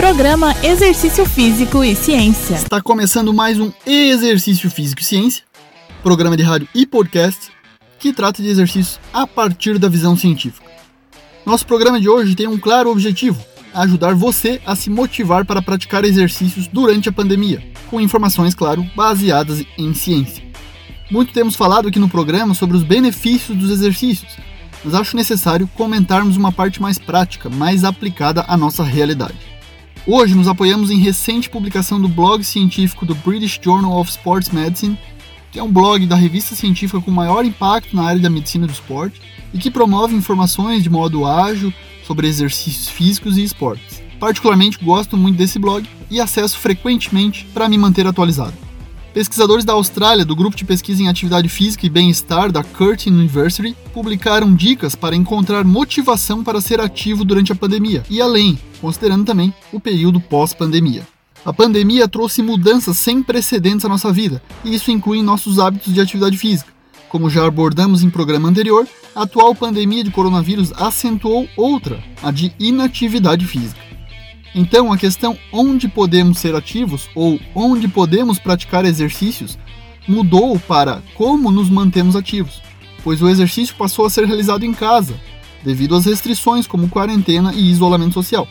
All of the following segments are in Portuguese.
Programa Exercício Físico e Ciência. Está começando mais um Exercício Físico e Ciência, programa de rádio e podcast que trata de exercícios a partir da visão científica. Nosso programa de hoje tem um claro objetivo: ajudar você a se motivar para praticar exercícios durante a pandemia, com informações, claro, baseadas em ciência. Muito temos falado aqui no programa sobre os benefícios dos exercícios, mas acho necessário comentarmos uma parte mais prática, mais aplicada à nossa realidade. Hoje nos apoiamos em recente publicação do blog científico do British Journal of Sports Medicine, que é um blog da revista científica com maior impacto na área da medicina do esporte e que promove informações de modo ágil sobre exercícios físicos e esportes. Particularmente gosto muito desse blog e acesso frequentemente para me manter atualizado. Pesquisadores da Austrália, do grupo de pesquisa em atividade física e bem-estar da Curtin University, publicaram dicas para encontrar motivação para ser ativo durante a pandemia e além, considerando também o período pós-pandemia. A pandemia trouxe mudanças sem precedentes à nossa vida, e isso inclui nossos hábitos de atividade física. Como já abordamos em programa anterior, a atual pandemia de coronavírus acentuou outra, a de inatividade física. Então, a questão onde podemos ser ativos ou onde podemos praticar exercícios mudou para como nos mantemos ativos, pois o exercício passou a ser realizado em casa, devido às restrições como quarentena e isolamento social.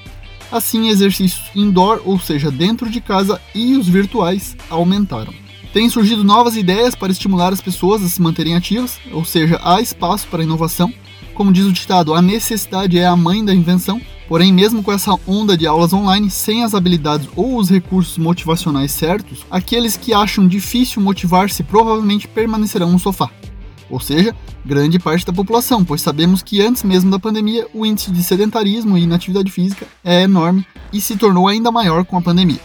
Assim, exercícios indoor, ou seja, dentro de casa, e os virtuais aumentaram. Têm surgido novas ideias para estimular as pessoas a se manterem ativas, ou seja, há espaço para inovação. Como diz o ditado, a necessidade é a mãe da invenção, Porém, mesmo com essa onda de aulas online, sem as habilidades ou os recursos motivacionais certos, aqueles que acham difícil motivar-se provavelmente permanecerão no sofá. Ou seja, grande parte da população, pois sabemos que antes mesmo da pandemia o índice de sedentarismo e inatividade física é enorme e se tornou ainda maior com a pandemia.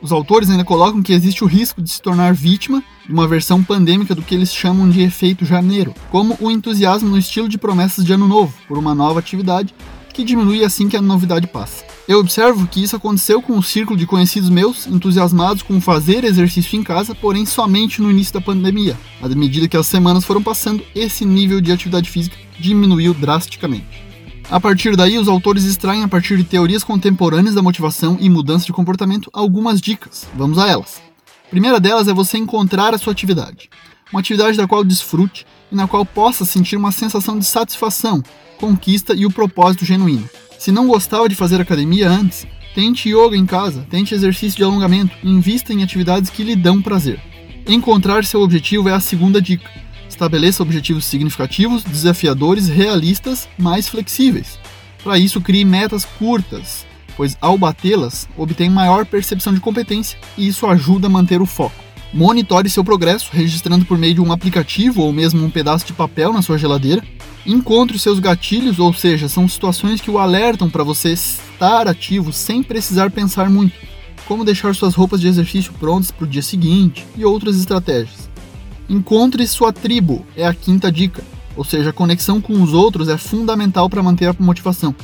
Os autores ainda colocam que existe o risco de se tornar vítima de uma versão pandêmica do que eles chamam de efeito janeiro, como o entusiasmo no estilo de promessas de ano novo por uma nova atividade que diminui assim que a novidade passa. Eu observo que isso aconteceu com um círculo de conhecidos meus entusiasmados com fazer exercício em casa, porém somente no início da pandemia. À medida que as semanas foram passando, esse nível de atividade física diminuiu drasticamente. A partir daí, os autores extraem, a partir de teorias contemporâneas da motivação e mudança de comportamento, algumas dicas. Vamos a elas. A primeira delas é você encontrar a sua atividade. Uma atividade da qual desfrute e na qual possa sentir uma sensação de satisfação, conquista e o propósito genuíno. Se não gostava de fazer academia antes, tente yoga em casa, tente exercício de alongamento invista em atividades que lhe dão prazer. Encontrar seu objetivo é a segunda dica. Estabeleça objetivos significativos, desafiadores, realistas, mais flexíveis. Para isso, crie metas curtas, pois ao batê-las, obtém maior percepção de competência e isso ajuda a manter o foco. Monitore seu progresso, registrando por meio de um aplicativo ou mesmo um pedaço de papel na sua geladeira. Encontre seus gatilhos, ou seja, são situações que o alertam para você estar ativo sem precisar pensar muito, como deixar suas roupas de exercício prontas para o dia seguinte e outras estratégias. Encontre sua tribo é a quinta dica, ou seja, a conexão com os outros é fundamental para manter a motivação.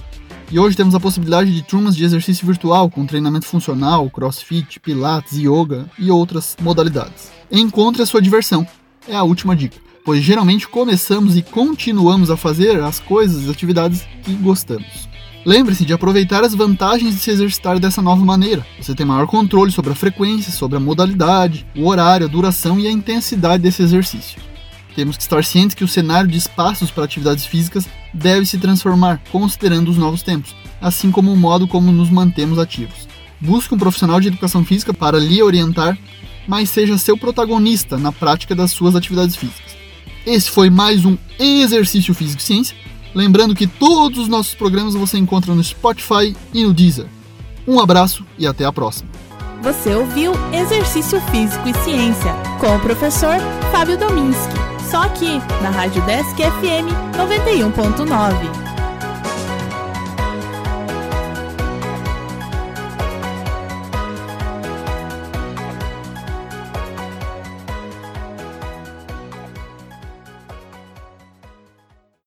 E hoje temos a possibilidade de turmas de exercício virtual com treinamento funcional, crossfit, pilates, yoga e outras modalidades. Encontre a sua diversão. É a última dica, pois geralmente começamos e continuamos a fazer as coisas e atividades que gostamos. Lembre-se de aproveitar as vantagens de se exercitar dessa nova maneira. Você tem maior controle sobre a frequência, sobre a modalidade, o horário, a duração e a intensidade desse exercício. Temos que estar cientes que o cenário de espaços para atividades físicas deve se transformar, considerando os novos tempos, assim como o modo como nos mantemos ativos. Busque um profissional de educação física para lhe orientar, mas seja seu protagonista na prática das suas atividades físicas. Esse foi mais um Exercício Físico e Ciência. Lembrando que todos os nossos programas você encontra no Spotify e no Deezer. Um abraço e até a próxima. Você ouviu Exercício Físico e Ciência com o professor Fábio Dominski. Só aqui, na Rádio Desk FM 91.9.